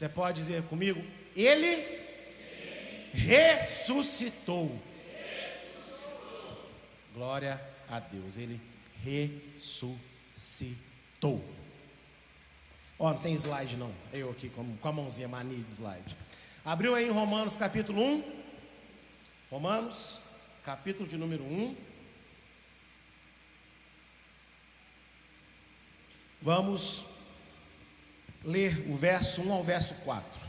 Você pode dizer comigo? Ele ressuscitou. Glória a Deus. Ele ressuscitou. Ó, oh, não tem slide não. Eu aqui com, com a mãozinha mania de slide. Abriu aí em Romanos capítulo 1. Romanos, capítulo de número 1. Vamos ler o verso 1 ao verso 4.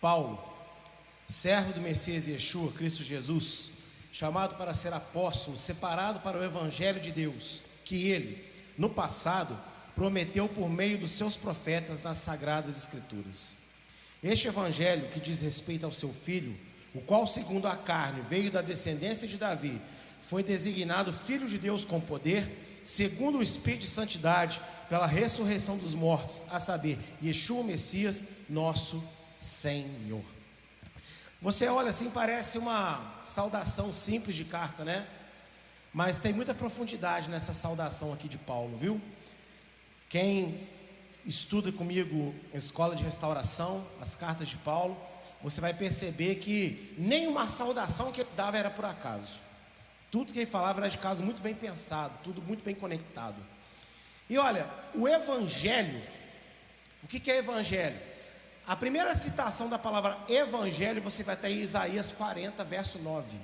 Paulo, servo do Messias Yeshua, Cristo Jesus, chamado para ser apóstolo, separado para o evangelho de Deus, que ele, no passado, prometeu por meio dos seus profetas nas sagradas escrituras. Este evangelho que diz respeito ao seu filho, o qual, segundo a carne, veio da descendência de Davi, foi designado filho de Deus com poder, segundo o espírito de santidade, pela ressurreição dos mortos, a saber, Yeshua Messias, nosso Senhor. Você olha assim, parece uma saudação simples de carta, né? Mas tem muita profundidade nessa saudação aqui de Paulo, viu? Quem estuda comigo a escola de restauração, as cartas de Paulo, você vai perceber que nenhuma saudação que ele dava era por acaso. Tudo que ele falava era de caso muito bem pensado, tudo muito bem conectado. E olha, o evangelho, o que, que é evangelho? A primeira citação da palavra evangelho você vai ter em Isaías 40, verso 9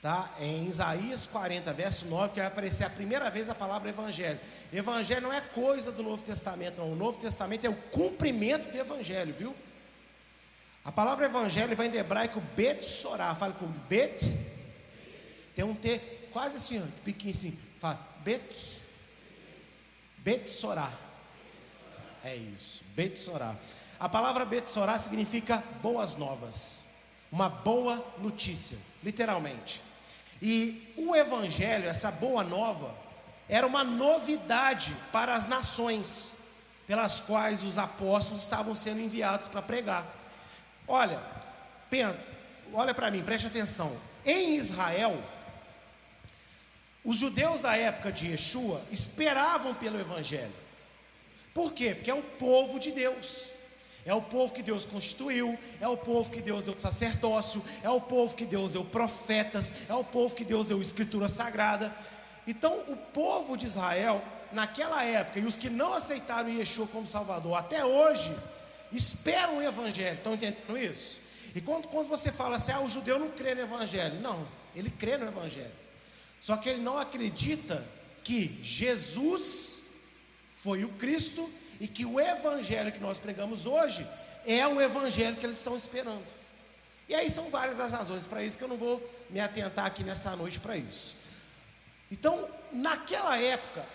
tá? É em Isaías 40, verso 9, que vai aparecer a primeira vez a palavra evangelho. Evangelho não é coisa do Novo Testamento, não. O Novo Testamento é o cumprimento do evangelho, viu? A palavra evangelho vai em hebraico bet sorá. Fala com bet. Tem um T quase assim, ó, pequenininho assim. Fala bet. Bet sorá. É isso, bet sorá. A palavra bet sorá significa boas novas. Uma boa notícia, literalmente. E o Evangelho, essa boa nova, era uma novidade para as nações pelas quais os apóstolos estavam sendo enviados para pregar. Olha, olha para mim, preste atenção. Em Israel, os judeus da época de Yeshua esperavam pelo Evangelho. Por quê? Porque é o povo de Deus. É o povo que Deus constituiu, é o povo que Deus deu sacerdócio, é o povo que Deus deu profetas, é o povo que Deus deu escritura sagrada. Então, o povo de Israel, naquela época, e os que não aceitaram Yeshua como Salvador até hoje, esperam o Evangelho. Estão entendendo isso? E quando, quando você fala assim, ah, o judeu não crê no Evangelho. Não, ele crê no Evangelho. Só que ele não acredita que Jesus foi o Cristo e que o evangelho que nós pregamos hoje é o evangelho que eles estão esperando. E aí são várias as razões para isso que eu não vou me atentar aqui nessa noite para isso. Então, naquela época,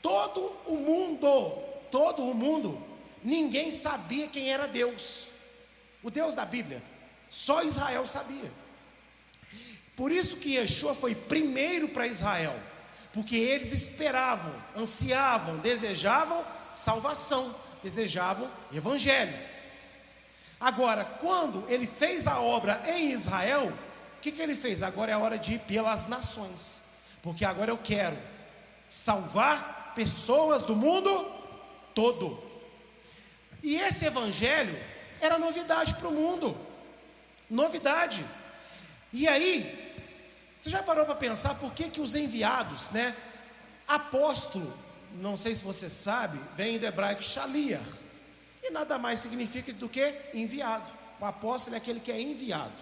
todo o mundo, todo o mundo, ninguém sabia quem era Deus. O Deus da Bíblia, só Israel sabia. Por isso que Yeshua foi primeiro para Israel, porque eles esperavam, ansiavam, desejavam salvação, desejavam evangelho. Agora, quando ele fez a obra em Israel, o que, que ele fez? Agora é a hora de ir pelas nações, porque agora eu quero salvar pessoas do mundo todo. E esse evangelho era novidade para o mundo, novidade. E aí, você já parou para pensar por que, que os enviados, né? Apóstolo, não sei se você sabe, vem do hebraico shaliar. E nada mais significa do que enviado. O apóstolo é aquele que é enviado.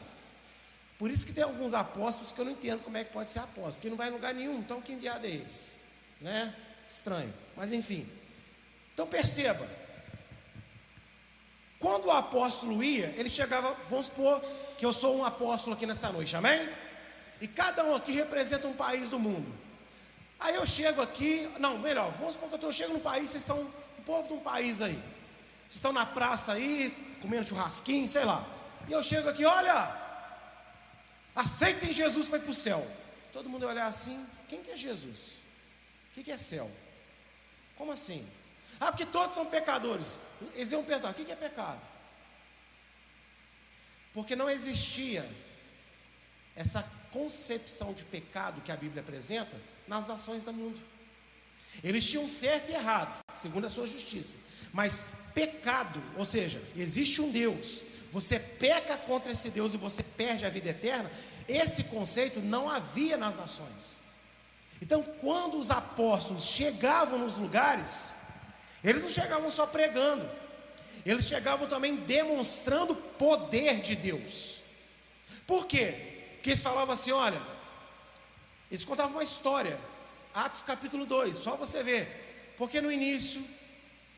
Por isso que tem alguns apóstolos que eu não entendo como é que pode ser apóstolo, porque não vai em lugar nenhum, então que enviado é esse? Né? Estranho. Mas enfim. Então perceba. Quando o apóstolo ia, ele chegava, vamos supor que eu sou um apóstolo aqui nessa noite, amém? E cada um aqui representa um país do mundo. Aí eu chego aqui, não, melhor, vamos supor que eu, chego num país, vocês estão, o povo de um país aí, vocês estão na praça aí, comendo churrasquinho, sei lá. E eu chego aqui, olha, aceitem Jesus para ir para o céu. Todo mundo olhar assim, quem que é Jesus? O que, que é céu? Como assim? Ah, porque todos são pecadores. Eles iam perguntar, o que, que é pecado? Porque não existia essa concepção de pecado que a Bíblia apresenta nas nações do mundo. Eles tinham certo e errado, segundo a sua justiça. Mas pecado, ou seja, existe um Deus, você peca contra esse Deus e você perde a vida eterna, esse conceito não havia nas nações. Então, quando os apóstolos chegavam nos lugares, eles não chegavam só pregando, eles chegavam também demonstrando o poder de Deus. Por quê? Porque eles falavam assim: olha, eles contavam uma história, Atos capítulo 2, só você ver, porque no início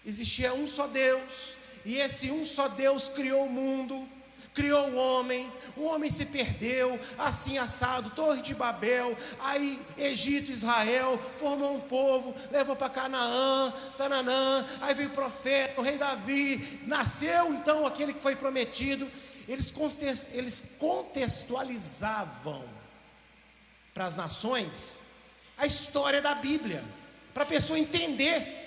existia um só Deus, e esse um só Deus criou o mundo, criou o homem, o homem se perdeu, assim assado, Torre de Babel, aí Egito, Israel, formou um povo, levou para Canaã, Tananã, aí veio o profeta, o rei Davi, nasceu então aquele que foi prometido. Eles, contextualizavam para as nações a história da Bíblia, para a pessoa entender.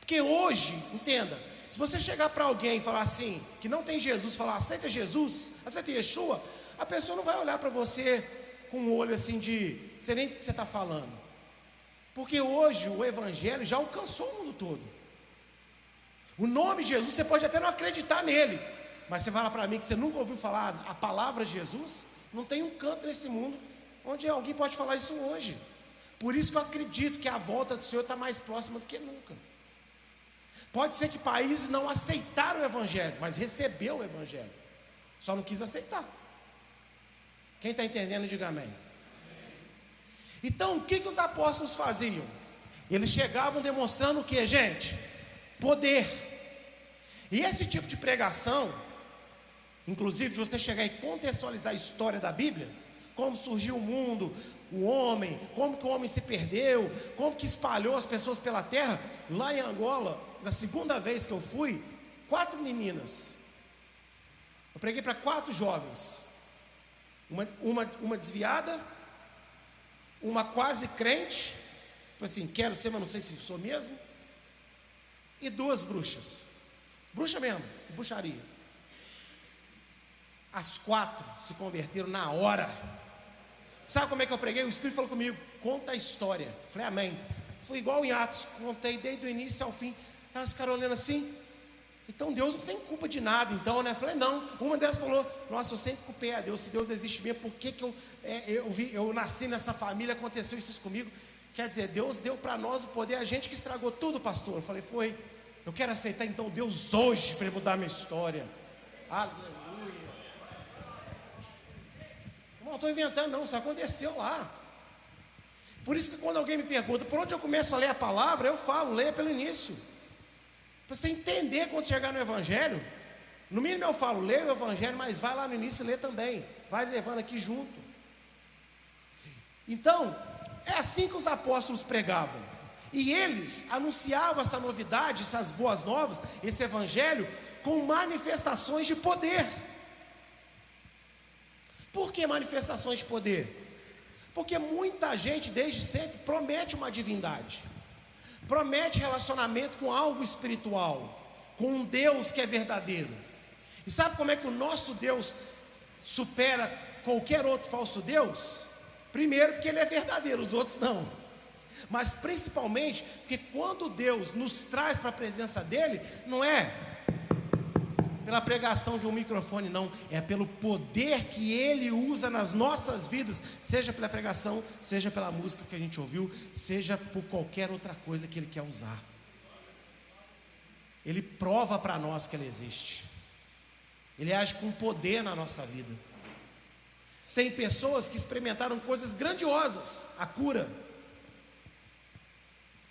Porque hoje, entenda, se você chegar para alguém e falar assim, que não tem Jesus, falar aceita Jesus, aceita Yeshua, a pessoa não vai olhar para você com um olho assim de, você nem o que você está falando. Porque hoje o Evangelho já alcançou o mundo todo. O nome de Jesus, você pode até não acreditar nele, mas você fala para mim que você nunca ouviu falar a palavra Jesus, não tem um canto nesse mundo onde alguém pode falar isso hoje. Por isso que eu acredito que a volta do Senhor está mais próxima do que nunca. Pode ser que países não aceitaram o Evangelho, mas recebeu o Evangelho. Só não quis aceitar. Quem está entendendo, diga amém. Então, o que, que os apóstolos faziam? Eles chegavam demonstrando o que, gente? Poder. E esse tipo de pregação, inclusive de você chegar e contextualizar a história da Bíblia, como surgiu o mundo, o homem, como que o homem se perdeu, como que espalhou as pessoas pela terra. Lá em Angola, na segunda vez que eu fui, quatro meninas. Eu preguei para quatro jovens. Uma, uma, uma desviada, uma quase crente, tipo assim, quero ser, mas não sei se sou mesmo, e duas bruxas. Bruxa mesmo, bruxaria. As quatro se converteram na hora. Sabe como é que eu preguei? O Espírito falou comigo: conta a história. Falei, amém. Foi igual em Atos, contei desde o início ao fim. Elas ficaram olhando assim. Então Deus não tem culpa de nada, então, né? Falei, não. Uma delas falou, nossa, eu sempre culpei a Deus. Se Deus existe mesmo, por que, que eu, é, eu, vi, eu nasci nessa família, aconteceu isso comigo? Quer dizer, Deus deu para nós o poder, a gente que estragou tudo, pastor. Eu falei, foi. Eu quero aceitar então Deus hoje para mudar minha história. Aleluia. Não estou inventando, não, isso aconteceu lá. Por isso que quando alguém me pergunta por onde eu começo a ler a palavra, eu falo, leia pelo início. Para você entender quando chegar no Evangelho. No mínimo eu falo, leia o Evangelho, mas vai lá no início e lê também. Vai levando aqui junto. Então, é assim que os apóstolos pregavam. E eles anunciavam essa novidade, essas boas novas, esse Evangelho, com manifestações de poder. Por que manifestações de poder? Porque muita gente, desde sempre, promete uma divindade, promete relacionamento com algo espiritual, com um Deus que é verdadeiro. E sabe como é que o nosso Deus supera qualquer outro falso Deus? Primeiro, porque ele é verdadeiro, os outros não. Mas principalmente porque quando Deus nos traz para a presença dele, não é pela pregação de um microfone, não, é pelo poder que Ele usa nas nossas vidas, seja pela pregação, seja pela música que a gente ouviu, seja por qualquer outra coisa que Ele quer usar. Ele prova para nós que Ele existe, Ele age com poder na nossa vida. Tem pessoas que experimentaram coisas grandiosas, a cura,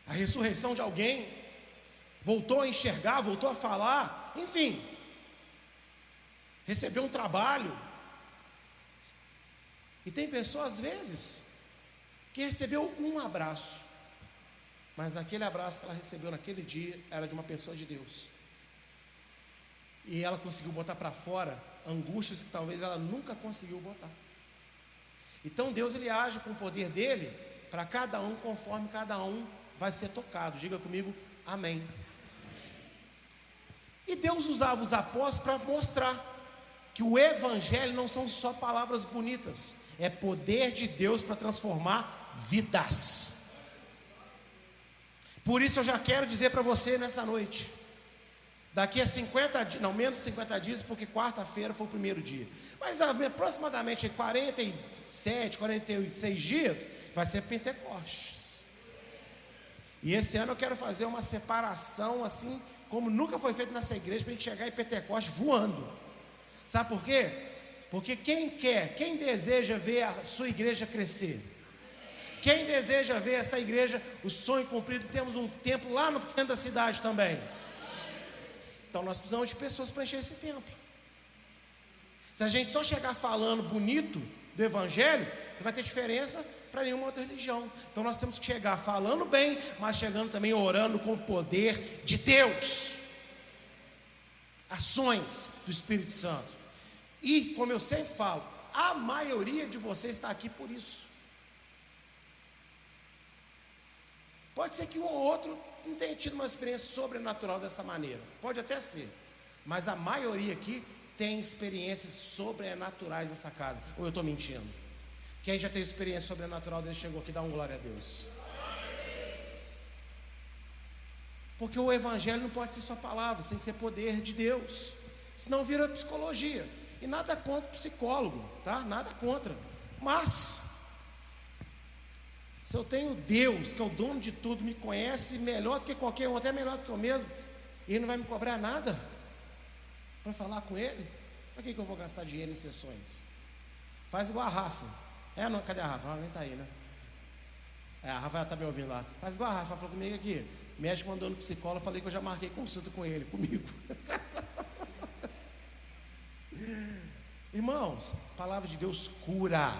a ressurreição de alguém, voltou a enxergar, voltou a falar, enfim, recebeu um trabalho. E tem pessoas, às vezes, que recebeu um abraço, mas naquele abraço que ela recebeu naquele dia era de uma pessoa de Deus. E ela conseguiu botar para fora angústias que talvez ela nunca conseguiu botar. Então Deus ele age com o poder dele para cada um conforme cada um vai ser tocado. Diga comigo, amém. E Deus usava os apóstolos para mostrar que o Evangelho não são só palavras bonitas, é poder de Deus para transformar vidas. Por isso eu já quero dizer para você nessa noite, Daqui a 50 dias, não, menos de 50 dias, porque quarta-feira foi o primeiro dia. Mas aproximadamente 47, 46 dias, vai ser Pentecostes. E esse ano eu quero fazer uma separação assim, como nunca foi feito nessa igreja, para a gente chegar em Pentecostes voando. Sabe por quê? Porque quem quer, quem deseja ver a sua igreja crescer, quem deseja ver essa igreja, o sonho cumprido, temos um templo lá no centro da cidade também. Então nós precisamos de pessoas para encher esse templo. Se a gente só chegar falando bonito do Evangelho, não vai ter diferença para nenhuma outra religião. Então nós temos que chegar falando bem, mas chegando também orando com o poder de Deus. Ações do Espírito Santo. E, como eu sempre falo, a maioria de vocês está aqui por isso. Pode ser que um ou outro não tenha tido uma experiência sobrenatural dessa maneira. Pode até ser. Mas a maioria aqui tem experiências sobrenaturais nessa casa. Ou eu estou mentindo? Quem já tem experiência sobrenatural desde chegou aqui, dá um glória a Deus. Porque o evangelho não pode ser só palavras, tem que ser poder de Deus. Senão vira psicologia. E nada contra o psicólogo, tá? Nada contra. Mas se eu tenho Deus, que é o dono de tudo, me conhece melhor do que qualquer um, até melhor do que eu mesmo, e Ele não vai me cobrar nada para falar com Ele, para que, que eu vou gastar dinheiro em sessões? Faz igual a Rafa. É, não, cadê a Rafa? Ela nem está aí, né? É, a Rafa está me ouvindo lá. Faz igual a Rafa, falou comigo aqui. Médico mandou no psicólogo, falei que eu já marquei consulta com ele, comigo. Irmãos, a palavra de Deus cura,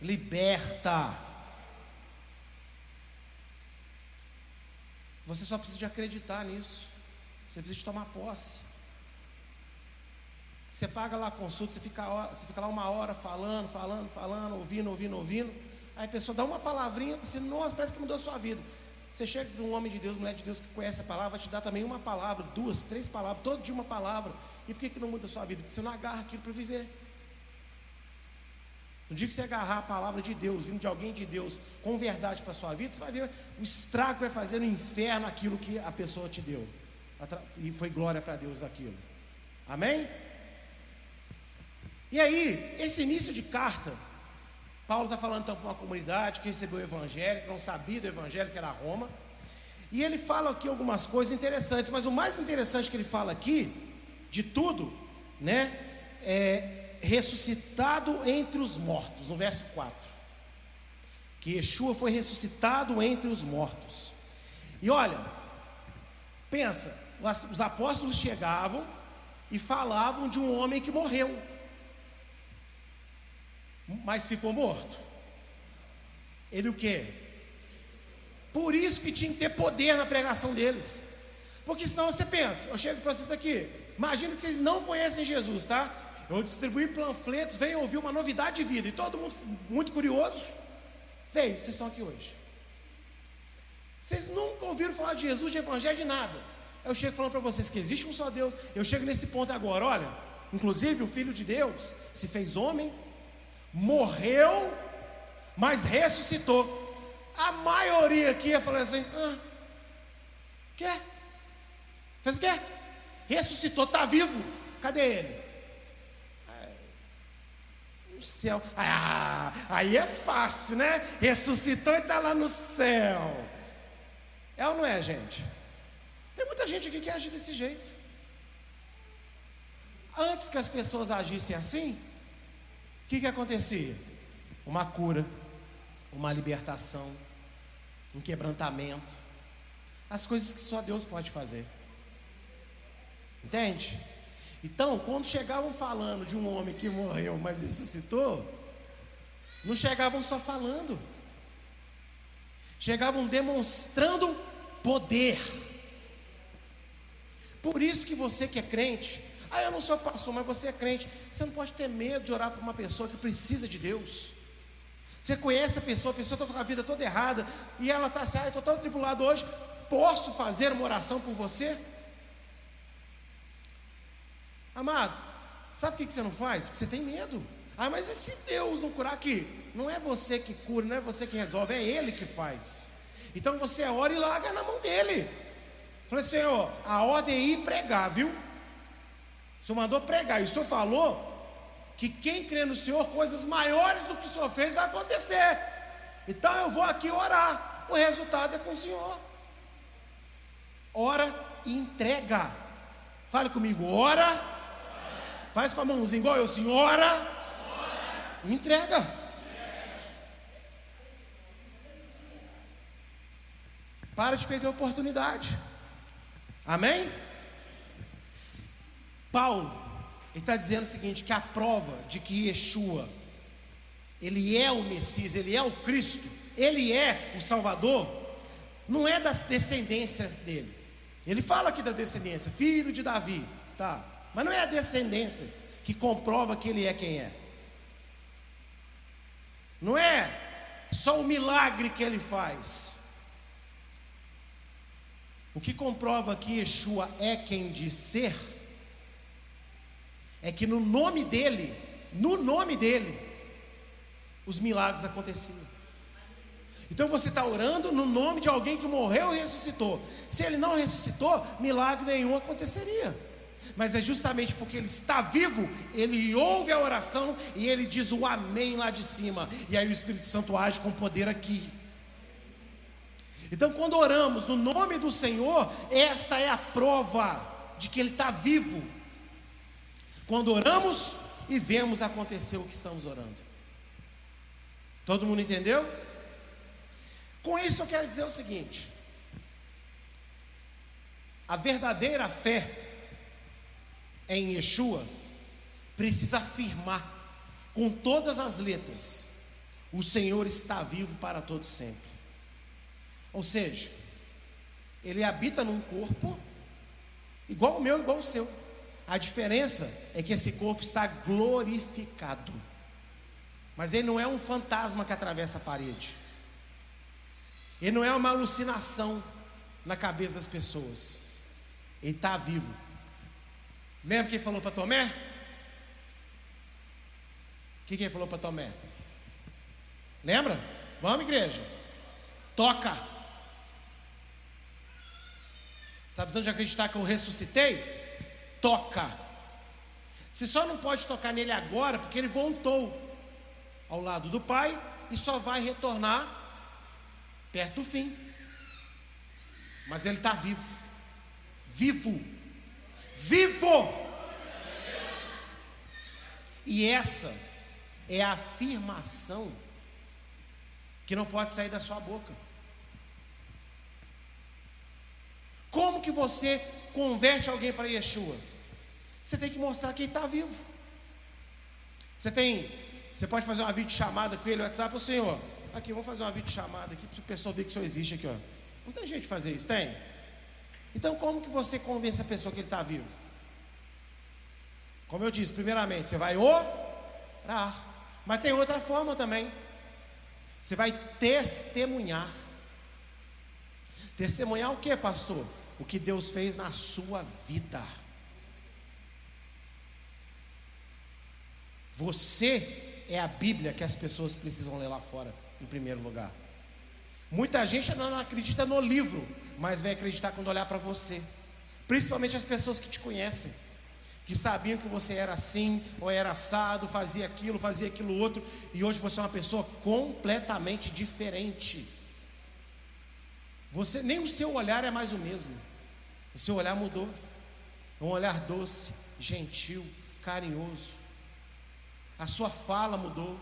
liberta. Você só precisa de acreditar nisso. Você precisa de tomar posse. Você paga lá a consulta, você fica, você fica lá uma hora falando, falando, falando, ouvindo, ouvindo, ouvindo. Aí a pessoa dá uma palavrinha, você, nossa, parece que mudou a sua vida. Você chega para um homem de Deus, mulher de Deus que conhece a palavra, te dar também uma palavra, duas, três palavras, todo dia uma palavra. E por que, que não muda a sua vida? Porque você não agarra aquilo para viver. No dia que você agarrar a palavra de Deus, vindo de alguém de Deus, com verdade para a sua vida, você vai ver o estrago que vai fazer no inferno aquilo que a pessoa te deu. E foi glória para Deus aquilo. Amém? E aí, esse início de carta, Paulo está falando então para uma comunidade que recebeu o evangelho, que não sabia do evangelho, que era Roma. E ele fala aqui algumas coisas interessantes, mas o mais interessante que ele fala aqui, de tudo, né, é ressuscitado entre os mortos, no verso 4. Que Yeshua foi ressuscitado entre os mortos. E olha, pensa, os apóstolos chegavam e falavam de um homem que morreu, mas ficou morto. Ele o quê? Por isso que tinha que ter poder na pregação deles. Porque senão você pensa, eu chego para vocês aqui, imagina que vocês não conhecem Jesus, tá? Eu distribuí panfletos, venham ouvir uma novidade de vida. E todo mundo muito curioso. Veio, vocês estão aqui hoje. Vocês nunca ouviram falar de Jesus, de evangelho, de nada. Eu chego falando para vocês que existe um só Deus. Eu chego nesse ponto agora, olha. Inclusive o Filho de Deus se fez homem, morreu, mas ressuscitou. A maioria aqui ia falar assim: ah, quer? Fez o quê? Ressuscitou, está vivo. Cadê ele? céu. Ah, aí é fácil, né? Ressuscitou e está lá no céu. É ou não é, gente? Tem muita gente aqui que age desse jeito. Antes que as pessoas agissem assim, o que, que acontecia? Uma cura, uma libertação, um quebrantamento. As coisas que só Deus pode fazer. Entende? Então, quando chegavam falando de um homem que morreu, mas ressuscitou, não chegavam só falando, chegavam demonstrando poder. Por isso que você que é crente, ah, eu não sou pastor, mas você é crente, você não pode ter medo de orar por uma pessoa que precisa de Deus. Você conhece a pessoa, a pessoa está com a vida toda errada, e ela está assim, ah, eu estou tão tribulado hoje, posso fazer uma oração por você? Amado, sabe o que você não faz? Que você tem medo. Ah, mas e se Deus não curar aqui? Não é você que cura, não é você que resolve, é Ele que faz. Então você ora e larga na mão dele. Falei, Senhor, a ordem é ir pregar, viu? O Senhor mandou pregar, e o Senhor falou que quem crê no Senhor, coisas maiores do que o Senhor fez vai acontecer. Então eu vou aqui orar. O resultado é com o Senhor. Ora e entrega. Fale comigo, ora. Faz com a mãozinha igual eu, assim, ora. Entrega. Para de perder a oportunidade. Amém? Paulo, ele está dizendo o seguinte: que a prova de que Yeshua, ele é o Messias, ele é o Cristo, ele é o Salvador, não é da descendência dele. Ele fala aqui da descendência, filho de Davi, tá? Mas não é a descendência que comprova que ele é quem é. Não é só o milagre que ele faz. O que comprova que Yeshua é quem diz ser, é que no nome dele, no nome dele, os milagres aconteciam. Então você está orando no nome de alguém que morreu e ressuscitou. Se ele não ressuscitou, milagre nenhum aconteceria. Mas é justamente porque ele está vivo, ele ouve a oração e ele diz o amém lá de cima. E aí o Espírito Santo age com poder aqui. Então, quando oramos no nome do Senhor, esta é a prova de que Ele está vivo. Quando oramos e vemos acontecer o que estamos orando. Todo mundo entendeu? Com isso eu quero dizer o seguinte: a verdadeira fé em Yeshua precisa afirmar com todas as letras: o Senhor está vivo para todo sempre. Ou seja, ele habita num corpo igual o meu, igual o seu. A diferença é que esse corpo está glorificado. Mas ele não é um fantasma que atravessa a parede. Ele não é uma alucinação na cabeça das pessoas. Ele está vivo. Lembra quem falou para Tomé? O que quem falou para Tomé? Lembra? Vamos, igreja. Toca. Está precisando de acreditar que eu ressuscitei? Toca. Você só não pode tocar nele agora porque ele voltou ao lado do Pai e só vai retornar perto do fim. Mas ele está vivo. Vivo. Vivo! E essa é a afirmação que não pode sair da sua boca. Como que você converte alguém para Yeshua? Você tem que mostrar que ele está vivo. Você tem, você pode fazer uma videochamada com ele no WhatsApp, o Senhor, Aqui, vamos fazer uma videochamada aqui para o pessoal ver que o senhor existe aqui, ó. Não tem jeito de fazer isso, tem? Então, como que você convence a pessoa que ele está vivo? Como eu disse, primeiramente, você vai orar. Mas tem outra forma também. Você vai testemunhar. Testemunhar o que, pastor? O que Deus fez na sua vida. Você é a Bíblia que as pessoas precisam ler lá fora em primeiro lugar. Muita gente não acredita no livro, mas vai acreditar quando olhar para você. Principalmente as pessoas que te conhecem, que sabiam que você era assim, ou era assado, fazia aquilo, fazia aquilo outro, e hoje você é uma pessoa completamente diferente. Você nem o seu olhar é mais o mesmo. O seu olhar mudou. Um olhar doce, gentil, carinhoso. A sua fala mudou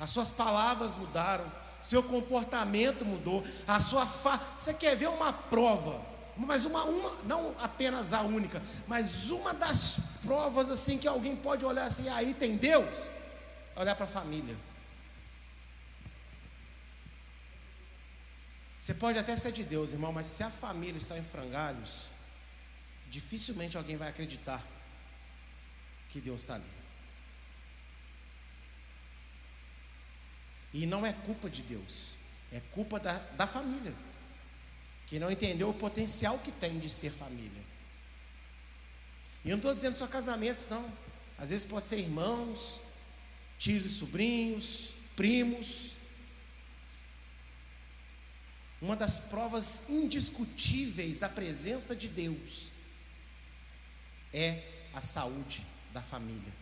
as suas palavras mudaram, seu comportamento mudou, a sua fa... Você quer ver uma prova? Mas uma, uma, não apenas a única, mas uma das provas assim que alguém pode olhar assim, aí tem Deus, olhar para a família. Você pode até ser de Deus, irmão, mas se a família está em frangalhos, dificilmente alguém vai acreditar que Deus está ali. E não é culpa de Deus, é culpa da, da família, que não entendeu o potencial que tem de ser família. E eu não estou dizendo só casamentos, não. Às vezes pode ser irmãos, tios e sobrinhos, primos. Uma das provas indiscutíveis da presença de Deus é a saúde da família.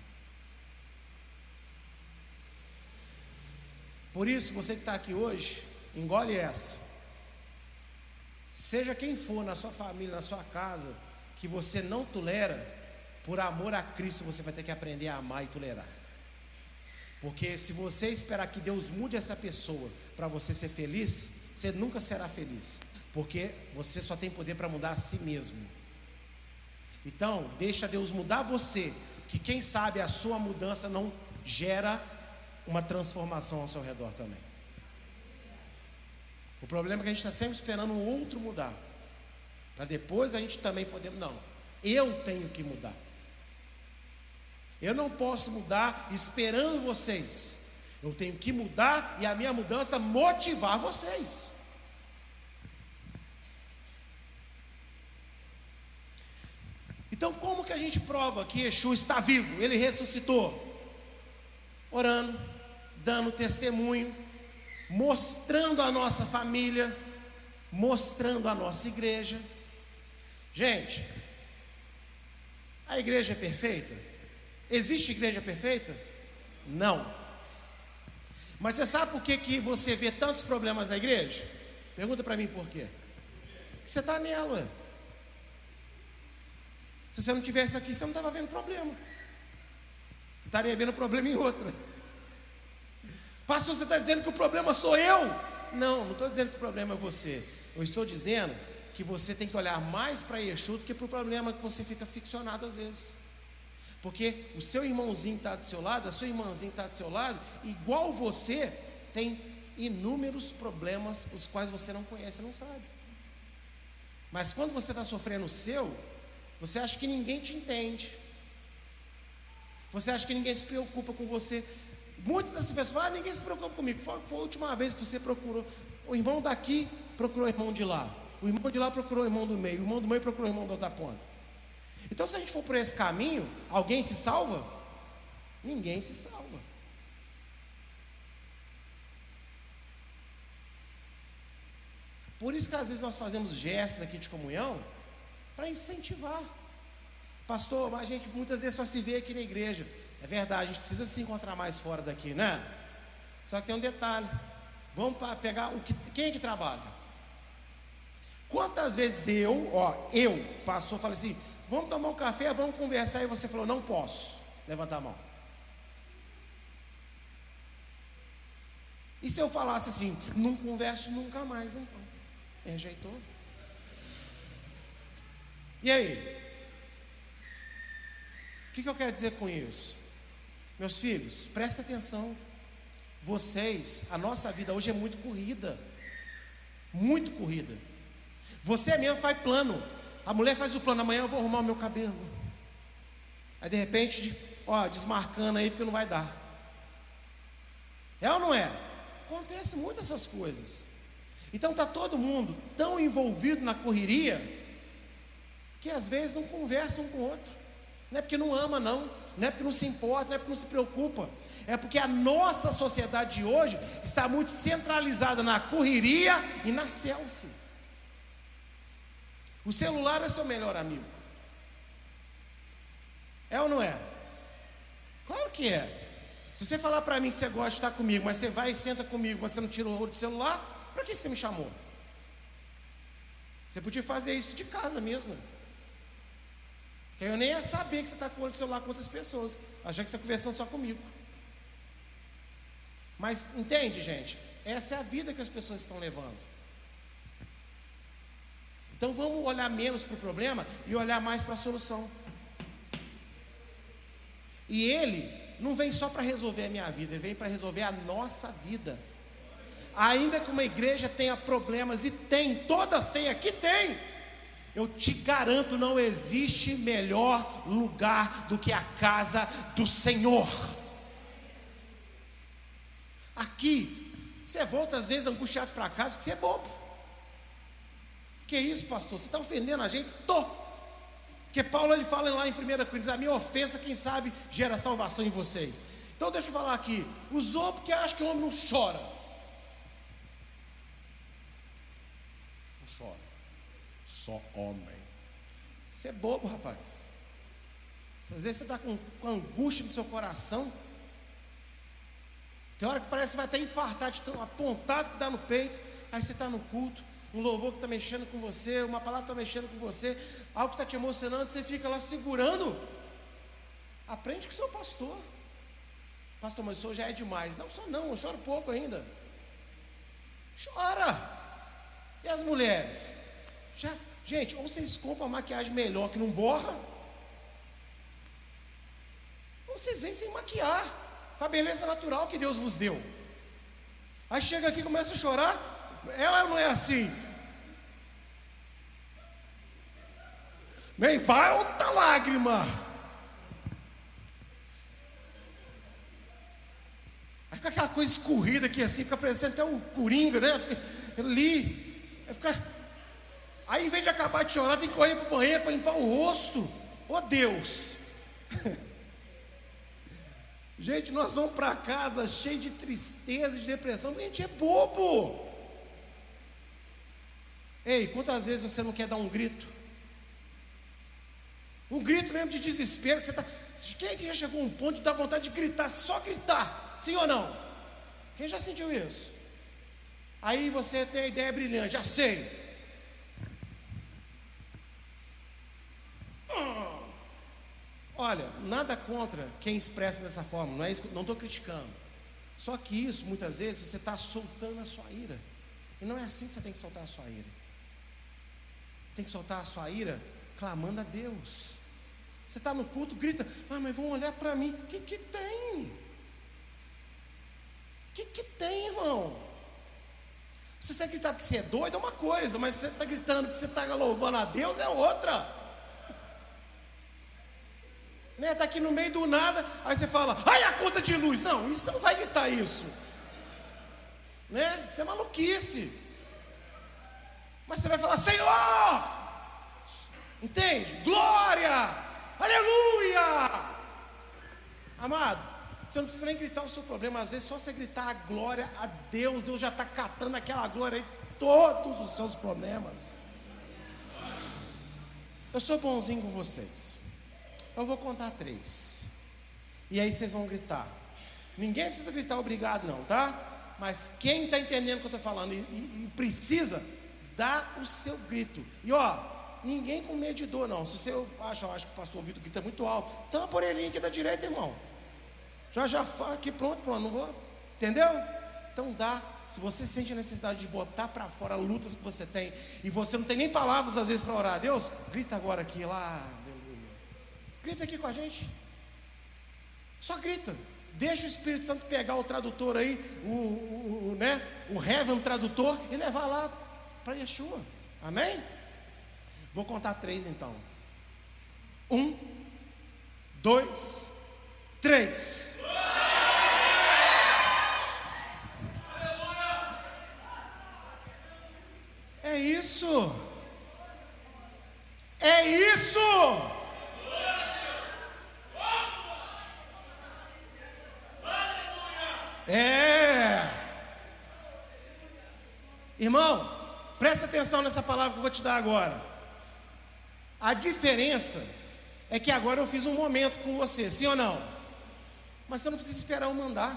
Por isso, você que está aqui hoje, engole essa. Seja quem for na sua família, na sua casa, que você não tolera, por amor a Cristo você vai ter que aprender a amar e tolerar. Porque se você esperar que Deus mude essa pessoa para você ser feliz, você nunca será feliz. Porque você só tem poder para mudar a si mesmo. Então, deixa Deus mudar você, que quem sabe a sua mudança não gera uma transformação ao seu redor também. O problema é que a gente está sempre esperando um outro mudar, para depois a gente também poder. Não, eu tenho que mudar. Eu não posso mudar esperando vocês. Eu tenho que mudar e a minha mudança motivar vocês. Então, como que a gente prova que Yeshua está vivo? Ele ressuscitou? Orando, dando testemunho, mostrando a nossa família, mostrando a nossa igreja. Gente, a igreja é perfeita? Existe igreja perfeita? Não. Mas você sabe por que, que você vê tantos problemas na igreja? Pergunta para mim por quê. Você está nela, ué. Se você não tivesse aqui, você não estava vendo problema. Você estaria vendo problema em outra. Pastor, você está dizendo que o problema sou eu? Não, não estou dizendo que o problema é você. Eu estou dizendo que você tem que olhar mais para Yeshua do que para o problema que você fica ficcionado às vezes. Porque o seu irmãozinho está do seu lado, a sua irmãzinha está do seu lado, igual você, tem inúmeros problemas os quais você não conhece, não sabe. Mas quando você está sofrendo o seu, você acha que ninguém te entende. Você acha que ninguém se preocupa com você. Muitas dessas pessoas falam, ah, ninguém se preocupa comigo. Foi, foi, a última vez que você procurou. O irmão daqui procurou o irmão de lá. O irmão de lá procurou o irmão do meio. O irmão do meio procurou o irmão da outra ponta. Então, se a gente for por esse caminho, alguém se salva? Ninguém se salva. Por isso que às vezes nós fazemos gestos aqui de comunhão para incentivar. Pastor, mas a gente muitas vezes só se vê aqui na igreja. É verdade, a gente precisa se encontrar mais fora daqui, né? Só que tem um detalhe. Vamos pegar o que, quem é que trabalha? Quantas vezes eu, ó, eu, passou, falei assim, vamos tomar um café, vamos conversar, e você falou, não posso. Levanta a mão. E se eu falasse assim, não converso nunca mais, então? Me rejeitou? E aí? O que, que eu quero dizer com isso? Meus filhos, presta atenção. Vocês, a nossa vida hoje é muito corrida. Muito corrida. Você mesmo faz plano. A mulher faz o plano, amanhã eu vou arrumar o meu cabelo. Aí de repente, ó, desmarcando aí porque não vai dar. É ou não é? Acontece muito essas coisas. Então tá todo mundo tão envolvido na correria que às vezes não conversa um com o outro. Não é porque não ama, não não é porque não se importa, não é porque não se preocupa, é porque a nossa sociedade de hoje está muito centralizada na correria e na selfie. O celular é seu melhor amigo. É ou não é? Claro que é. Se você falar para mim que você gosta de estar comigo, mas você vai e senta comigo, mas você não tira o rolo celular, para que, que você me chamou? Você podia fazer isso de casa mesmo. Que eu nem ia saber que você está com o celular com outras pessoas. Achar que você está conversando só comigo. Mas entende, gente? Essa é a vida que as pessoas estão levando. Então vamos olhar menos para o problema e olhar mais para a solução. E ele não vem só para resolver a minha vida, ele vem para resolver a nossa vida. Ainda que uma igreja tenha problemas, e tem, todas têm, aqui tem. Eu te garanto, não existe melhor lugar do que a casa do Senhor. Aqui, você volta às vezes angustiado para casa porque você é bobo. Que isso, pastor? Você está ofendendo a gente? Tô. Porque Paulo ele fala lá em 1 Coríntios: a minha ofensa, quem sabe, gera salvação em vocês. Então deixa eu falar aqui: usou porque acha que o homem não chora. choro. Só homem. Você é bobo, rapaz. Às vezes você está com, com angústia no seu coração. Tem hora que parece que vai até infartar de tão apontado que dá no peito. Aí você está no culto, um louvor que está mexendo com você, uma palavra está mexendo com você, algo que está te emocionando, você fica lá segurando. Aprende com o seu pastor. Pastor, mas o senhor já é demais. Não, só não, eu choro pouco ainda. Chora. E as mulheres? Gente, ou vocês compram maquiagem melhor que não borra, ou vocês vêm sem maquiar, com a beleza natural que Deus vos deu. Aí chega aqui e começa a chorar. É ou não é assim? Nem vai outra lágrima. Aí fica aquela coisa escorrida aqui assim, fica parecendo até o coringa, né? Ali. Aí, fica... Aí em vez de acabar de chorar, tem que correr para o banheiro para limpar o rosto. Oh Deus! gente, nós vamos para casa cheio de tristeza e de depressão, porque a gente é bobo. Ei, quantas vezes você não quer dar um grito? Um grito mesmo de desespero, que você está. Quem é que já chegou a um ponto de dar vontade de gritar, só gritar? Sim ou não? Quem já sentiu isso? Aí você tem a ideia brilhante, já sei. Olha, nada contra quem expressa dessa forma, não é não estou criticando. Só que isso, muitas vezes, você está soltando a sua ira. E não é assim que você tem que soltar a sua ira tem que soltar a sua ira clamando a Deus. Você está no culto, grita, ah, mas vão olhar para mim. O que, que tem? O que, que tem, irmão? Se você gritar porque você é doido, é uma coisa, mas se você está gritando porque você está louvando a Deus, é outra. Né? Está aqui no meio do nada, aí você fala, ai a conta de luz. Não, isso não vai gritar isso. Né? Isso é maluquice. Mas você vai falar, Senhor! Entende? Glória! Aleluia! Amado, você não precisa nem gritar o seu problema, às vezes só você gritar a glória a Deus, Deus já está catando aquela glória aí, todos os seus problemas. Eu sou bonzinho com vocês. Eu vou contar três. E aí vocês vão gritar. Ninguém precisa gritar obrigado, não, tá? Mas quem está entendendo o que eu estou falando e, e, e precisa, dá o seu grito. E ó, ninguém com medidor, não. Se você acha, acho que o pastor Vitor grita muito alto, tampa a orelhinha aqui da direita, irmão. Já já aqui pronto, pronto, não vou. Entendeu? Então dá. Se você sente a necessidade de botar para fora lutas que você tem, e você não tem nem palavras às vezes para orar Deus, grita agora aqui, lá. Grita aqui com a gente. Só grita. Deixa o Espírito Santo pegar o tradutor aí, o, o, o né, o Heaven tradutor, e levar lá para Yeshua. Amém? Vou contar três então. Um, dois, três. É isso. É isso. É. Irmão, Presta atenção nessa palavra que eu vou te dar agora. A diferença é que agora eu fiz um momento com você, sim ou não? Mas você não precisa esperar eu mandar.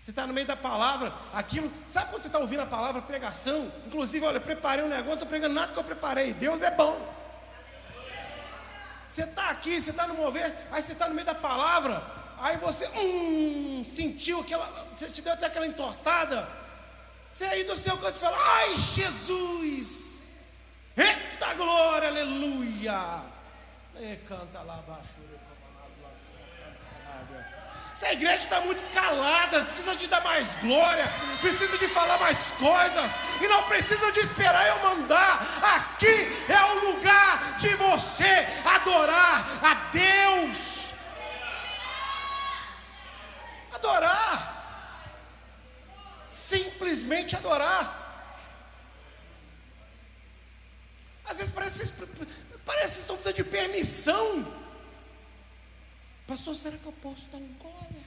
Você está no meio da palavra, aquilo. Sabe quando você está ouvindo a palavra pregação? Inclusive, olha, preparei um negócio, não estou pregando nada que eu preparei. Deus é bom. Você está aqui, você está no mover, aí você está no meio da palavra, aí você hum, sentiu aquela. Você te deu até aquela entortada. Você aí do seu canto fala, ai Jesus, eita glória, aleluia. E canta lá abaixo. Essa igreja está muito calada, precisa de dar mais glória, precisa de falar mais coisas, e não precisa de esperar eu mandar. Aqui é o lugar de você adorar a Deus. Adorar simplesmente adorar. Às vezes parece, parece que estão precisando de permissão. Pastor, será que eu posso dar um glória?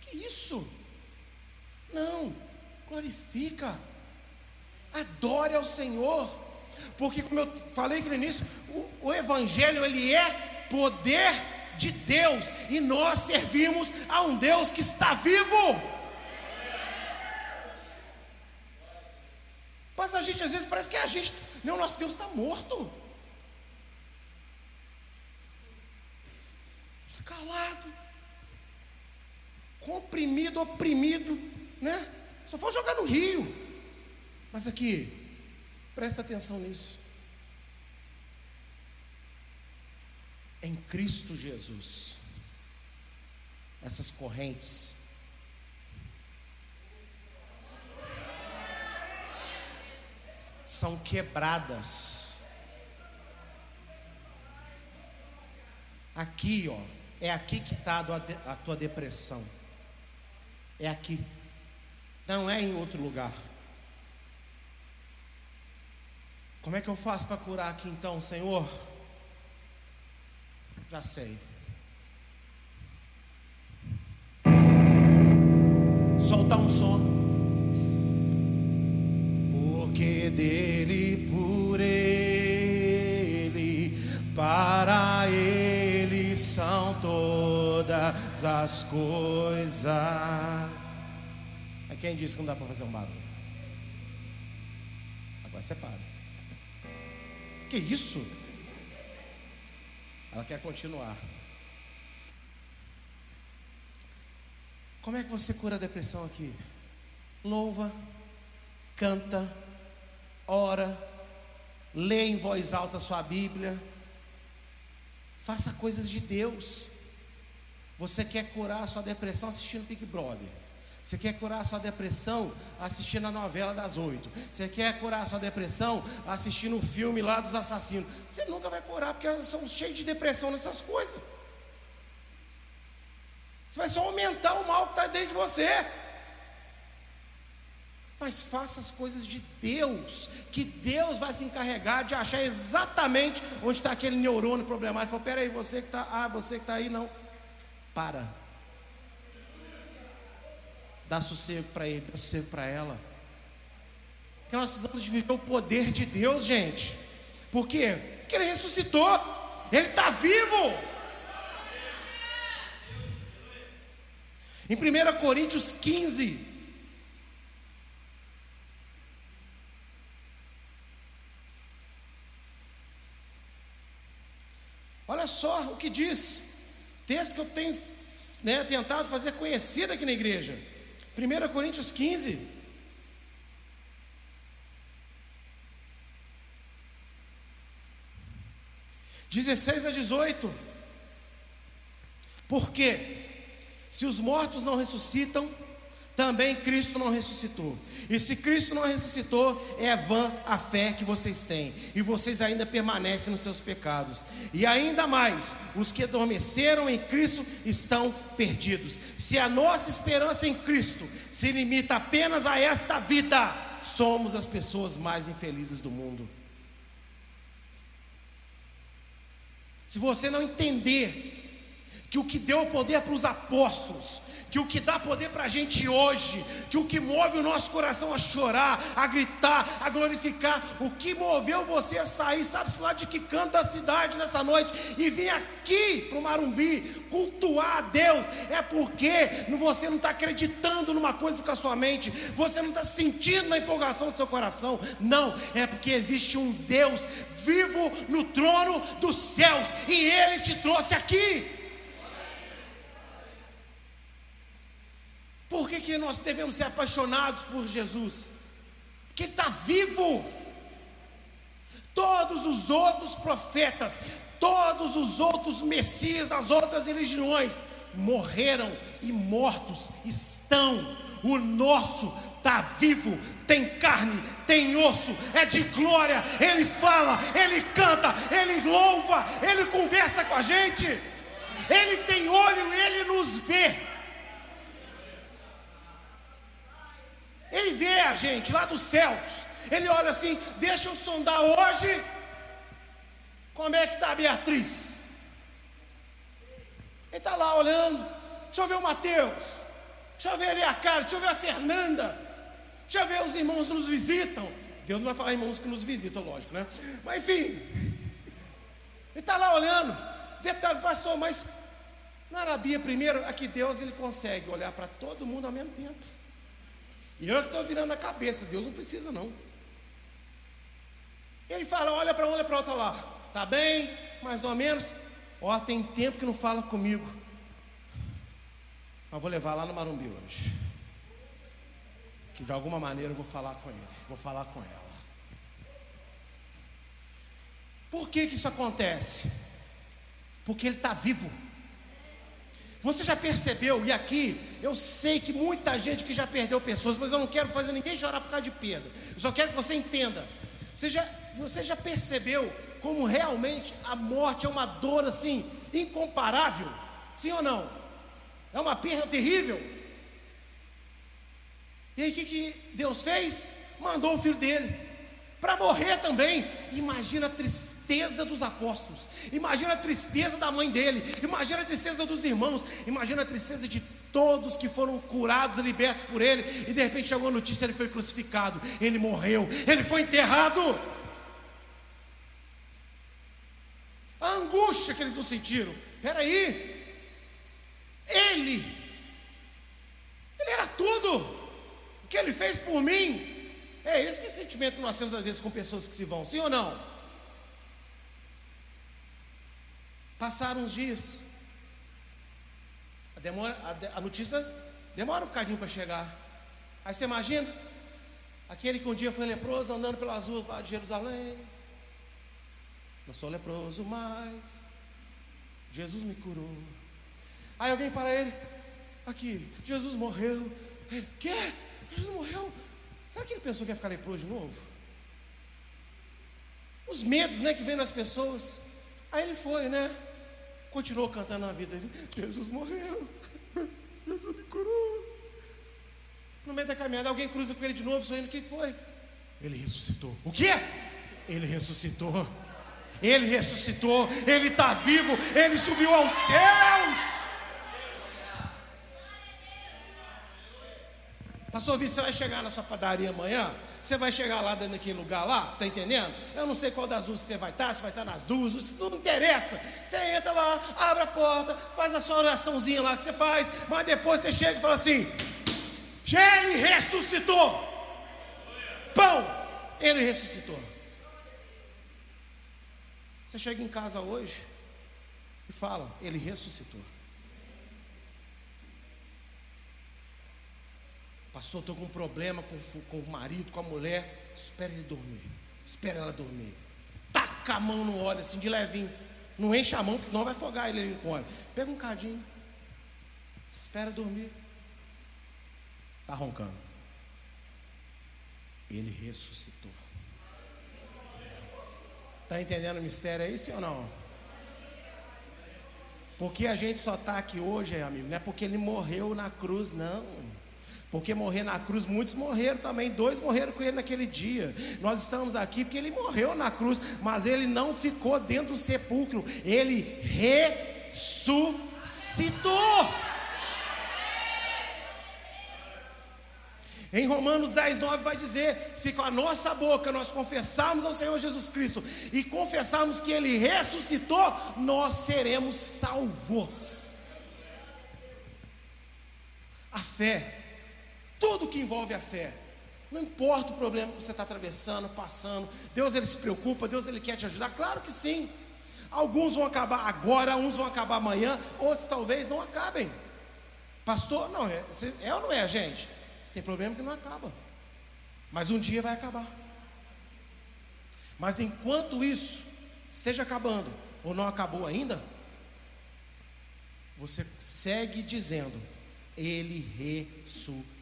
Que isso? Não, glorifica. Adore ao Senhor, porque como eu falei aqui no início, o, o Evangelho ele é poder de Deus e nós servimos a um Deus que está vivo. Mas a gente às vezes parece que a gente, não, nosso Deus está morto. Está calado, comprimido, oprimido, né? Só for jogar no rio. Mas aqui, presta atenção nisso. Em Cristo Jesus, essas correntes são quebradas. Aqui, ó, é aqui que está a tua depressão. É aqui. Não é em outro lugar. Como é que eu faço para curar aqui então, Senhor? Já sei. Soltar um som. Porque dele, por ele, para ele são todas as coisas. É quem disse que não dá para fazer um barulho? Agora você para. Que isso? Ela quer continuar. Como é que você cura a depressão aqui? Louva, canta, ora, lê em voz alta a sua Bíblia, faça coisas de Deus. Você quer curar a sua depressão assistindo Big Brother. Você quer curar sua depressão assistindo a novela das oito. Você quer curar sua depressão assistindo o filme lá dos assassinos. Você nunca vai curar, porque são cheios de depressão nessas coisas. Você vai só aumentar o mal que está dentro de você. Mas faça as coisas de Deus, que Deus vai se encarregar de achar exatamente onde está aquele neurônio problemático. Falou, peraí, você que está, ah, você que está aí, não. Para. Dá sossego para ele, dá sossego para ela. Porque nós precisamos viver o poder de Deus, gente. Por quê? Porque ele ressuscitou. Ele está vivo. Em 1 Coríntios 15, Olha só o que diz, texto que eu tenho né, tentado fazer conhecido aqui na igreja. 1 Coríntios 15. Dezesseis a 18. Porque se os mortos não ressuscitam, também Cristo não ressuscitou. E se Cristo não ressuscitou, é vã a fé que vocês têm, e vocês ainda permanecem nos seus pecados. E ainda mais, os que adormeceram em Cristo estão perdidos. Se a nossa esperança em Cristo se limita apenas a esta vida, somos as pessoas mais infelizes do mundo. Se você não entender que o que deu poder para os apóstolos que o que dá poder para a gente hoje, que o que move o nosso coração a chorar, a gritar, a glorificar, o que moveu você a sair, sabe-se lá de que canta a cidade nessa noite e vir aqui para o Marumbi cultuar a Deus, é porque você não está acreditando numa coisa com a sua mente, você não está sentindo na empolgação do seu coração, não, é porque existe um Deus vivo no trono dos céus e Ele te trouxe aqui. Por que, que nós devemos ser apaixonados por Jesus? Porque Ele está vivo. Todos os outros profetas, todos os outros messias das outras religiões morreram e mortos estão. O nosso está vivo, tem carne, tem osso, é de glória. Ele fala, ele canta, ele louva, ele conversa com a gente. Ele tem olho, ele nos vê. Ele vê a gente lá dos céus. Ele olha assim: deixa eu sondar hoje. Como é que está a Beatriz? Ele está lá olhando. Deixa eu ver o Mateus. Deixa eu ver ali a cara. Deixa eu ver a Fernanda. Deixa eu ver os irmãos que nos visitam. Deus não vai falar irmãos que nos visitam, lógico, né? Mas enfim, ele está lá olhando. Detalhe, pastor, mas na Arabia, primeiro, aqui Deus ele consegue olhar para todo mundo ao mesmo tempo. E eu que estou virando a cabeça, Deus não precisa não. Ele fala, olha para um, olha para outro lá. Tá bem? Mais ou menos. Ó, tem tempo que não fala comigo. Mas vou levar lá no Marumbi hoje. Que de alguma maneira eu vou falar com ele. Vou falar com ela. Por que, que isso acontece? Porque ele está vivo. Você já percebeu, e aqui eu sei que muita gente que já perdeu pessoas, mas eu não quero fazer ninguém chorar por causa de perda. Eu só quero que você entenda. Você já, você já percebeu como realmente a morte é uma dor assim, incomparável? Sim ou não? É uma perda terrível. E aí o que, que Deus fez? Mandou o filho dele para morrer também. Imagina a tristeza dos apóstolos, imagina a tristeza da mãe dele, imagina a tristeza dos irmãos, imagina a tristeza de todos que foram curados e libertos por ele, e de repente chegou a notícia: ele foi crucificado, ele morreu, ele foi enterrado. A angústia que eles não sentiram, peraí, ele, ele era tudo, o que ele fez por mim, é esse que é sentimento que nós temos às vezes com pessoas que se vão, sim ou não? Passaram uns dias, a, demora, a, a notícia demora um bocadinho para chegar. Aí você imagina, aquele que um dia foi leproso andando pelas ruas lá de Jerusalém. Não sou leproso mais, Jesus me curou. Aí alguém para ele, aqui, Jesus morreu. Ele, quê? Jesus morreu? Será que ele pensou que ia ficar leproso de novo? Os medos, né, que vem nas pessoas. Aí ele foi, né? Continuou cantando na vida dele. Jesus morreu. Jesus me curou. No meio da caminhada, alguém cruza com ele de novo, sorrindo. O que foi? Ele ressuscitou. O quê? Ele ressuscitou. Ele ressuscitou. Ele está vivo. Ele subiu aos céus. Pastor Vitor, você vai chegar na sua padaria amanhã? Você vai chegar lá dentro daquele lugar lá? Tá entendendo? Eu não sei qual das luzes você vai estar, se vai estar nas duas, não interessa. Você entra lá, abre a porta, faz a sua oraçãozinha lá que você faz, mas depois você chega e fala assim: Ele ressuscitou. Pão, ele ressuscitou. Você chega em casa hoje e fala: Ele ressuscitou. Pastor, estou com um problema com, com o marido, com a mulher. Espera ele dormir. Espera ela dormir. Taca a mão no óleo assim, de levinho. Não enche a mão, porque senão vai afogar ele com óleo. Pega um cadinho. Espera dormir. Está roncando. Ele ressuscitou. Está entendendo o mistério aí, sim ou não? Porque a gente só está aqui hoje, amigo, não é porque ele morreu na cruz, não. Porque morrer na cruz, muitos morreram também, dois morreram com ele naquele dia. Nós estamos aqui porque ele morreu na cruz, mas ele não ficou dentro do sepulcro, ele ressuscitou. Em Romanos 10, 9 vai dizer: se com a nossa boca nós confessarmos ao Senhor Jesus Cristo e confessarmos que Ele ressuscitou, nós seremos salvos. A fé tudo que envolve a fé. Não importa o problema que você está atravessando, passando, Deus ele se preocupa, Deus ele quer te ajudar, claro que sim. Alguns vão acabar agora, uns vão acabar amanhã, outros talvez não acabem. Pastor, não, é, é ou não é, gente? Tem problema que não acaba, mas um dia vai acabar. Mas enquanto isso esteja acabando, ou não acabou ainda, você segue dizendo: ele ressuscitou.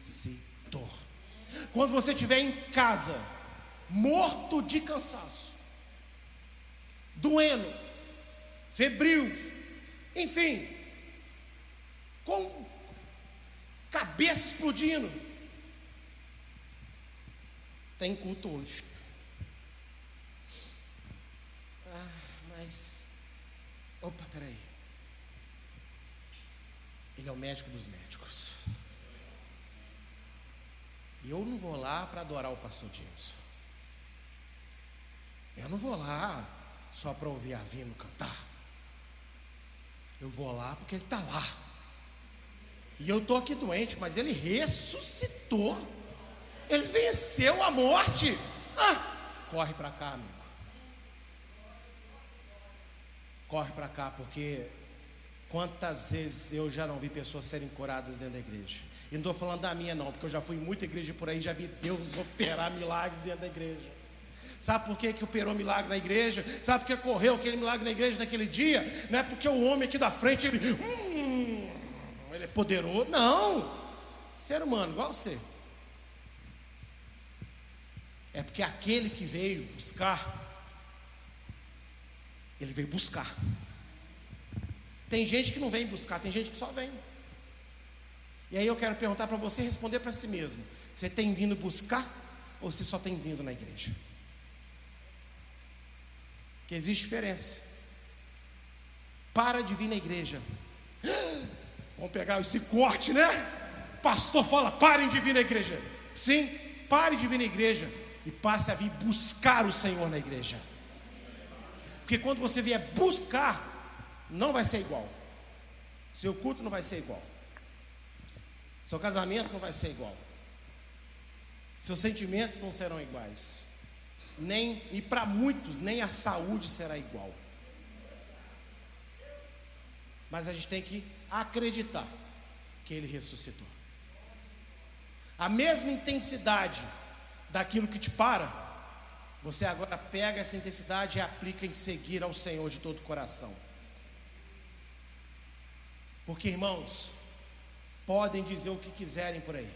Quando você estiver em casa, morto de cansaço, doendo, febril, enfim, com cabeça explodindo, tem culto hoje. Ah, mas. Opa, peraí. Ele é o médico dos médicos. Eu não vou lá para adorar o pastor James. Eu não vou lá só para ouvir a Vino cantar. Eu vou lá porque ele está lá. E eu estou aqui doente, mas ele ressuscitou. Ele venceu a morte. Ah, corre para cá, amigo. Corre para cá, porque quantas vezes eu já não vi pessoas serem curadas dentro da igreja. E não estou falando da minha, não, porque eu já fui em muita igreja por aí, já vi Deus operar milagre dentro da igreja. Sabe por que, que operou milagre na igreja? Sabe por que correu aquele milagre na igreja naquele dia? Não é porque o homem aqui da frente, ele, hum, ele é poderoso. Não! Ser humano, igual você. É porque aquele que veio buscar, ele veio buscar. Tem gente que não vem buscar, tem gente que só vem. E aí eu quero perguntar para você responder para si mesmo: você tem vindo buscar ou você só tem vindo na igreja? Que existe diferença. Para de vir na igreja. Vamos pegar esse corte, né? Pastor fala: parem de vir na igreja. Sim, pare de vir na igreja e passe a vir buscar o Senhor na igreja. Porque quando você vier buscar, não vai ser igual. Seu culto não vai ser igual. Seu casamento não vai ser igual. Seus sentimentos não serão iguais. Nem e para muitos nem a saúde será igual. Mas a gente tem que acreditar que ele ressuscitou. A mesma intensidade daquilo que te para, você agora pega essa intensidade e aplica em seguir ao Senhor de todo o coração. Porque, irmãos, podem dizer o que quiserem por aí.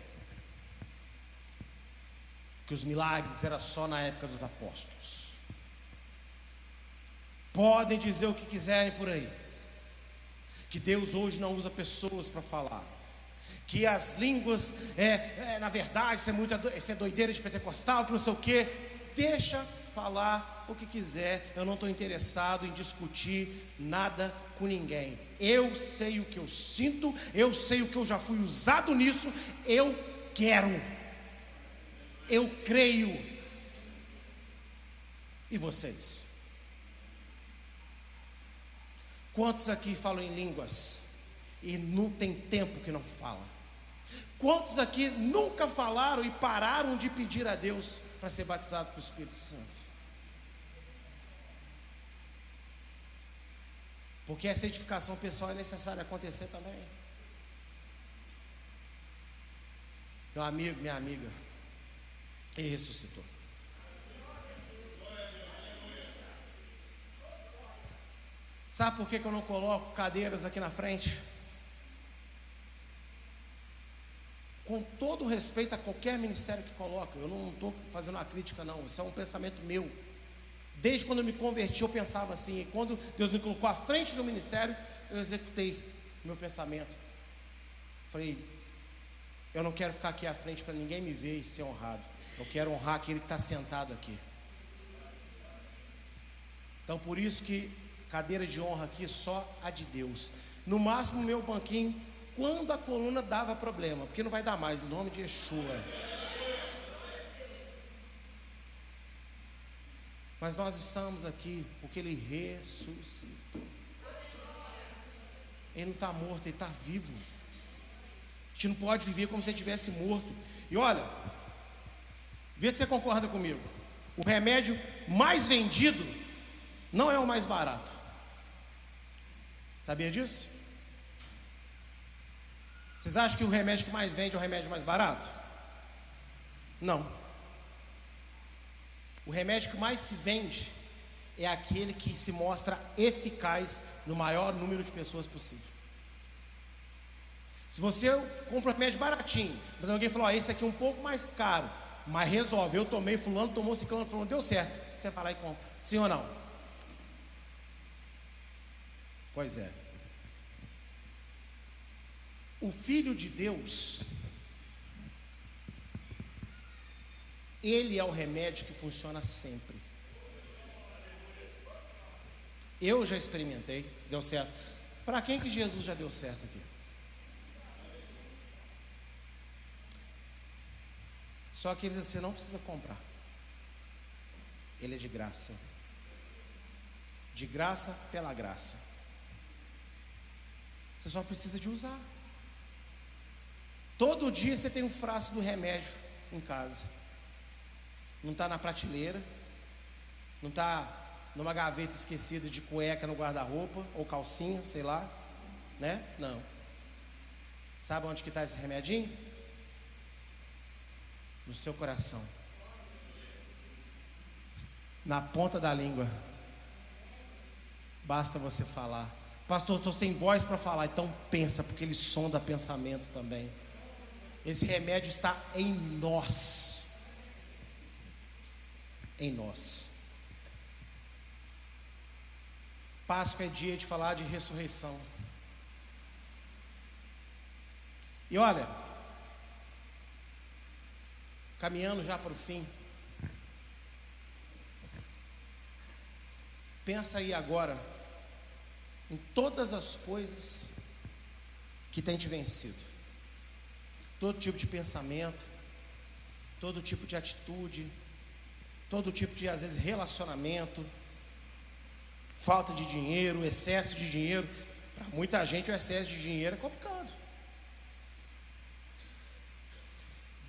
Que os milagres era só na época dos apóstolos. Podem dizer o que quiserem por aí. Que Deus hoje não usa pessoas para falar. Que as línguas, é, é, na verdade, isso é, muita, isso é doideira de pentecostal, que não sei o quê. Deixa falar o que quiser, eu não estou interessado em discutir nada com ninguém. Eu sei o que eu sinto, eu sei o que eu já fui usado nisso, eu quero, eu creio. E vocês? Quantos aqui falam em línguas e não tem tempo que não fala? Quantos aqui nunca falaram e pararam de pedir a Deus para ser batizado com o Espírito Santo? Porque essa edificação pessoal é necessária acontecer também. Meu amigo, minha amiga, ele ressuscitou. Sabe por que, que eu não coloco cadeiras aqui na frente? Com todo respeito a qualquer ministério que coloca, eu não estou fazendo uma crítica, não, isso é um pensamento meu. Desde quando eu me converti, eu pensava assim, e quando Deus me colocou à frente do ministério, eu executei meu pensamento. Falei, eu não quero ficar aqui à frente para ninguém me ver e ser honrado. Eu quero honrar aquele que está sentado aqui. Então por isso que cadeira de honra aqui só a de Deus. No máximo meu banquinho, quando a coluna dava problema, porque não vai dar mais, em nome de Yeshua. Mas nós estamos aqui porque Ele ressuscitou. Ele não está morto, Ele está vivo. A gente não pode viver como se ele estivesse morto. E olha, vê se você concorda comigo. O remédio mais vendido não é o mais barato. Sabia disso? Vocês acham que o remédio que mais vende é o remédio mais barato? Não. O remédio que mais se vende é aquele que se mostra eficaz no maior número de pessoas possível. Se você compra um remédio baratinho, mas alguém falou, ah, esse aqui é um pouco mais caro, mas resolve, eu tomei, fulano tomou, ciclano, fulano, deu certo. Você vai lá e compra. Sim ou não? Pois é. O Filho de Deus Ele é o remédio que funciona sempre. Eu já experimentei, deu certo. Para quem que Jesus já deu certo aqui? Só que você não precisa comprar. Ele é de graça. De graça pela graça. Você só precisa de usar. Todo dia você tem um frasco do remédio em casa. Não está na prateleira. Não está numa gaveta esquecida de cueca no guarda-roupa ou calcinha, sei lá, né? Não. Sabe onde que está esse remedinho? No seu coração. Na ponta da língua. Basta você falar. Pastor, estou sem voz para falar. Então pensa, porque ele sonda pensamento também. Esse remédio está em nós. Em nós. Páscoa é dia de falar de ressurreição. E olha, caminhando já para o fim, pensa aí agora em todas as coisas que tem te vencido, todo tipo de pensamento, todo tipo de atitude, todo tipo de às vezes relacionamento, falta de dinheiro, excesso de dinheiro. Para muita gente o excesso de dinheiro é complicado.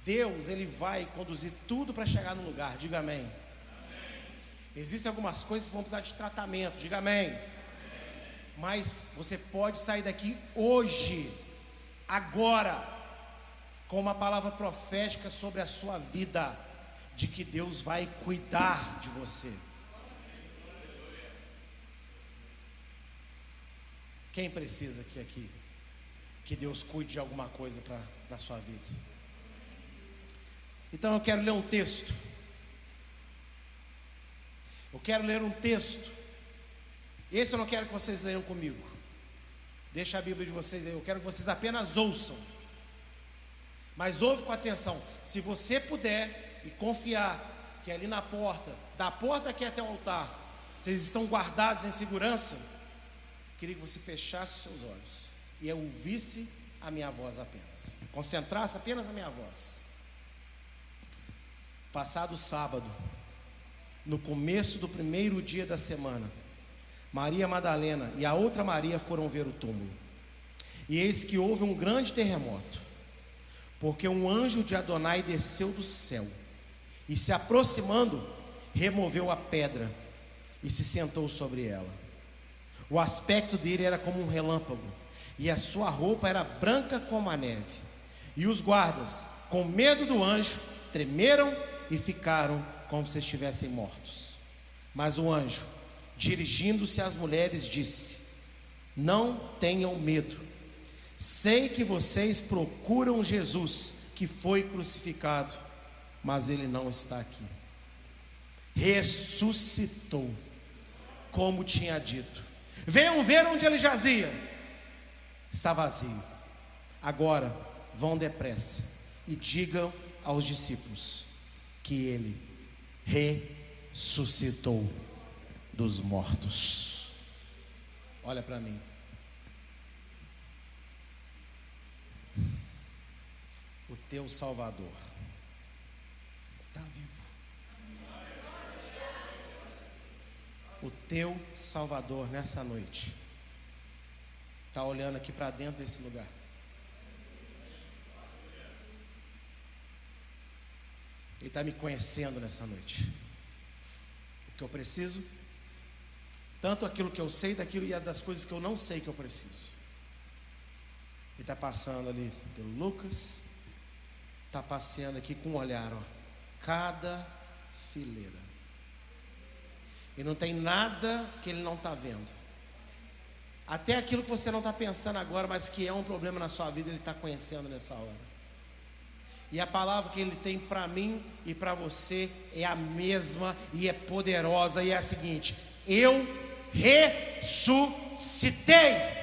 Deus, Ele vai conduzir tudo para chegar no lugar, diga amém. amém. Existem algumas coisas que vão precisar de tratamento, diga amém. amém. Mas você pode sair daqui hoje, agora, com uma palavra profética sobre a sua vida, de que Deus vai cuidar de você. Quem precisa aqui, aqui que Deus cuide de alguma coisa para na sua vida? Então eu quero ler um texto. Eu quero ler um texto. Esse eu não quero que vocês leiam comigo. Deixa a Bíblia de vocês aí. Eu quero que vocês apenas ouçam. Mas ouve com atenção. Se você puder e confiar que ali na porta, da porta aqui até o altar, vocês estão guardados em segurança, queria que você fechasse os seus olhos e ouvisse a minha voz apenas. Concentrasse apenas na minha voz. Passado sábado, no começo do primeiro dia da semana, Maria Madalena e a outra Maria foram ver o túmulo. E eis que houve um grande terremoto, porque um anjo de Adonai desceu do céu e, se aproximando, removeu a pedra e se sentou sobre ela. O aspecto dele era como um relâmpago, e a sua roupa era branca como a neve. E os guardas, com medo do anjo, tremeram e ficaram como se estivessem mortos. Mas o anjo, dirigindo-se às mulheres, disse: Não tenham medo. Sei que vocês procuram Jesus, que foi crucificado, mas ele não está aqui. Ressuscitou, como tinha dito Venham ver onde ele jazia. Está vazio. Agora vão depressa e digam aos discípulos que ele ressuscitou dos mortos. Olha para mim. O teu Salvador está vivo. o teu Salvador nessa noite está olhando aqui para dentro desse lugar. Ele está me conhecendo nessa noite. O que eu preciso, tanto aquilo que eu sei daquilo e das coisas que eu não sei que eu preciso. Ele está passando ali pelo Lucas, está passeando aqui com um olhar, ó, cada fileira. E não tem nada que ele não está vendo. Até aquilo que você não está pensando agora, mas que é um problema na sua vida, ele está conhecendo nessa hora. E a palavra que ele tem para mim e para você é a mesma e é poderosa, e é a seguinte: Eu ressuscitei.